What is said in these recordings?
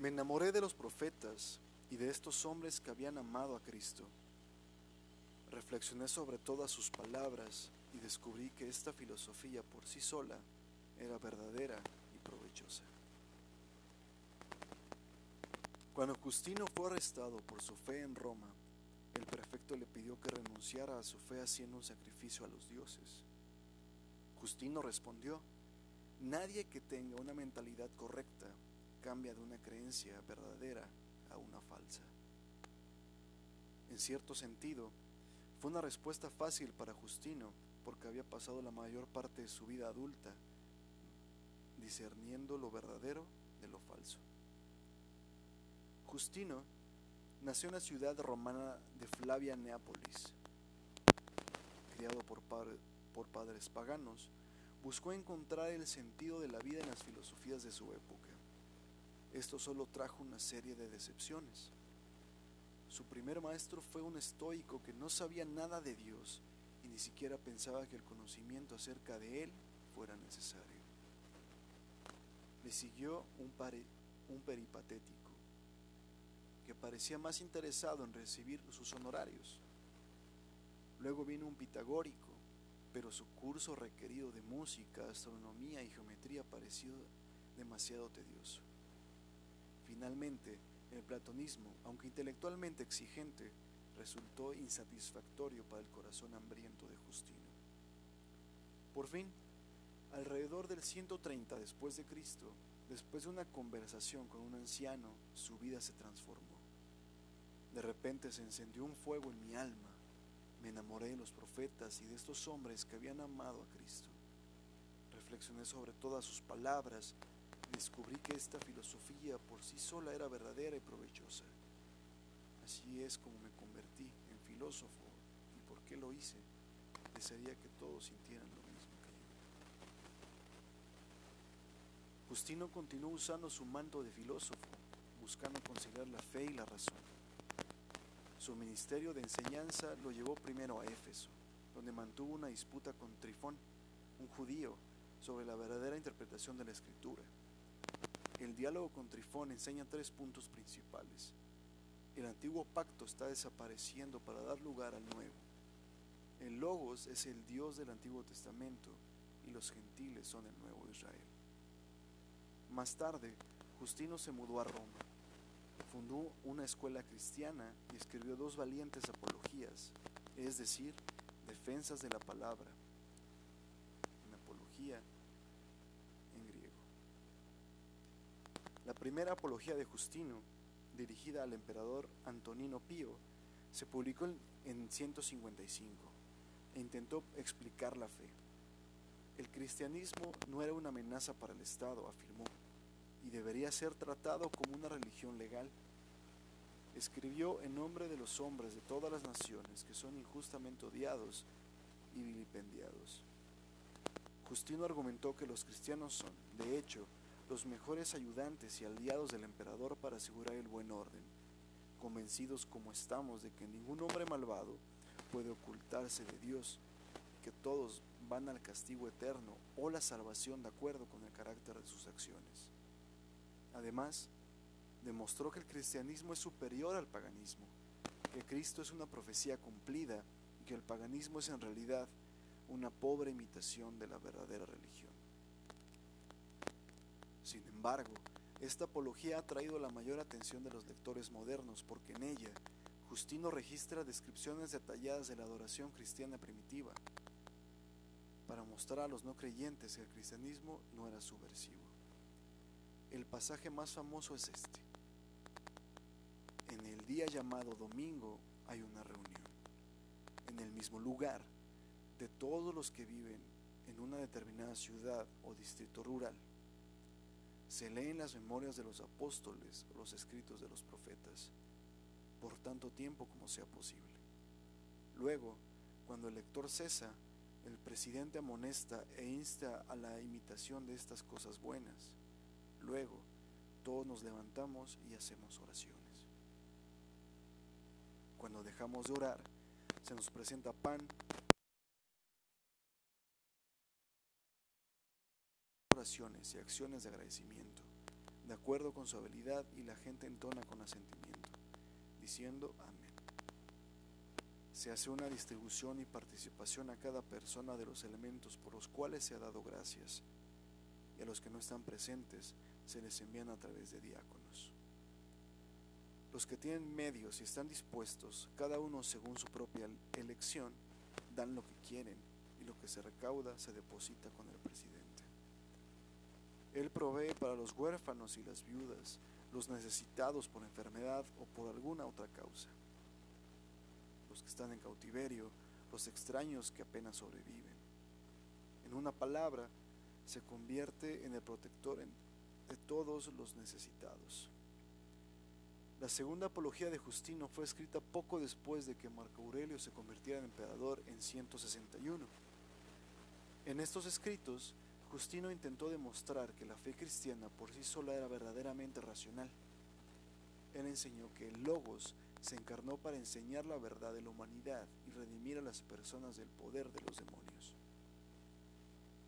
Me enamoré de los profetas y de estos hombres que habían amado a Cristo. Reflexioné sobre todas sus palabras y descubrí que esta filosofía por sí sola era verdadera y provechosa. Cuando Justino fue arrestado por su fe en Roma, el prefecto le pidió que renunciara a su fe haciendo un sacrificio a los dioses. Justino respondió, nadie que tenga una mentalidad correcta cambia de una creencia verdadera a una falsa. En cierto sentido, fue una respuesta fácil para Justino porque había pasado la mayor parte de su vida adulta discerniendo lo verdadero de lo falso. Justino nació en la ciudad romana de Flavia Neápolis. Criado por, por padres paganos, buscó encontrar el sentido de la vida en las filosofías de su época. Esto solo trajo una serie de decepciones. Su primer maestro fue un estoico que no sabía nada de Dios y ni siquiera pensaba que el conocimiento acerca de Él fuera necesario. Le siguió un, un peripatético que parecía más interesado en recibir sus honorarios. Luego vino un pitagórico, pero su curso requerido de música, astronomía y geometría pareció demasiado tedioso. Finalmente, el platonismo, aunque intelectualmente exigente, resultó insatisfactorio para el corazón hambriento de Justino. Por fin, alrededor del 130 después de Cristo, después de una conversación con un anciano, su vida se transformó. De repente se encendió un fuego en mi alma. Me enamoré de los profetas y de estos hombres que habían amado a Cristo. Reflexioné sobre todas sus palabras descubrí que esta filosofía por sí sola era verdadera y provechosa. Así es como me convertí en filósofo. ¿Y por qué lo hice? Desearía que todos sintieran lo mismo que yo. Justino continuó usando su manto de filósofo, buscando conciliar la fe y la razón. Su ministerio de enseñanza lo llevó primero a Éfeso, donde mantuvo una disputa con Trifón, un judío, sobre la verdadera interpretación de la escritura. El diálogo con Trifón enseña tres puntos principales. El antiguo pacto está desapareciendo para dar lugar al nuevo. El Logos es el Dios del Antiguo Testamento y los gentiles son el nuevo Israel. Más tarde, Justino se mudó a Roma. Fundó una escuela cristiana y escribió dos valientes apologías, es decir, defensas de la palabra. Una apología La primera apología de Justino, dirigida al emperador Antonino Pío, se publicó en 155 e intentó explicar la fe. El cristianismo no era una amenaza para el Estado, afirmó, y debería ser tratado como una religión legal. Escribió en nombre de los hombres de todas las naciones que son injustamente odiados y vilipendiados. Justino argumentó que los cristianos son, de hecho, los mejores ayudantes y aliados del emperador para asegurar el buen orden, convencidos como estamos de que ningún hombre malvado puede ocultarse de Dios, que todos van al castigo eterno o la salvación de acuerdo con el carácter de sus acciones. Además, demostró que el cristianismo es superior al paganismo, que Cristo es una profecía cumplida y que el paganismo es en realidad una pobre imitación de la verdadera religión. Sin embargo, esta apología ha traído la mayor atención de los lectores modernos porque en ella Justino registra descripciones detalladas de la adoración cristiana primitiva para mostrar a los no creyentes que el cristianismo no era subversivo. El pasaje más famoso es este. En el día llamado domingo hay una reunión. En el mismo lugar de todos los que viven en una determinada ciudad o distrito rural se leen las memorias de los apóstoles o los escritos de los profetas por tanto tiempo como sea posible. Luego, cuando el lector cesa, el presidente amonesta e insta a la imitación de estas cosas buenas. Luego, todos nos levantamos y hacemos oraciones. Cuando dejamos de orar, se nos presenta pan, y acciones de agradecimiento, de acuerdo con su habilidad y la gente entona con asentimiento, diciendo amén. Se hace una distribución y participación a cada persona de los elementos por los cuales se ha dado gracias, y a los que no están presentes se les envían a través de diáconos. Los que tienen medios y están dispuestos, cada uno según su propia elección, dan lo que quieren y lo que se recauda se deposita con el presidente. Él provee para los huérfanos y las viudas, los necesitados por enfermedad o por alguna otra causa, los que están en cautiverio, los extraños que apenas sobreviven. En una palabra, se convierte en el protector de todos los necesitados. La segunda apología de Justino fue escrita poco después de que Marco Aurelio se convirtiera en emperador en 161. En estos escritos, Justino intentó demostrar que la fe cristiana por sí sola era verdaderamente racional. Él enseñó que el Logos se encarnó para enseñar la verdad de la humanidad y redimir a las personas del poder de los demonios.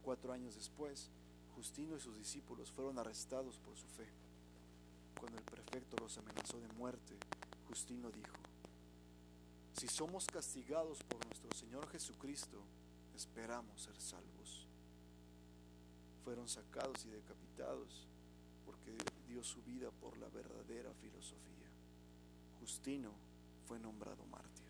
Cuatro años después, Justino y sus discípulos fueron arrestados por su fe. Cuando el prefecto los amenazó de muerte, Justino dijo, si somos castigados por nuestro Señor Jesucristo, esperamos ser salvos fueron sacados y decapitados porque dio su vida por la verdadera filosofía. Justino fue nombrado mártir.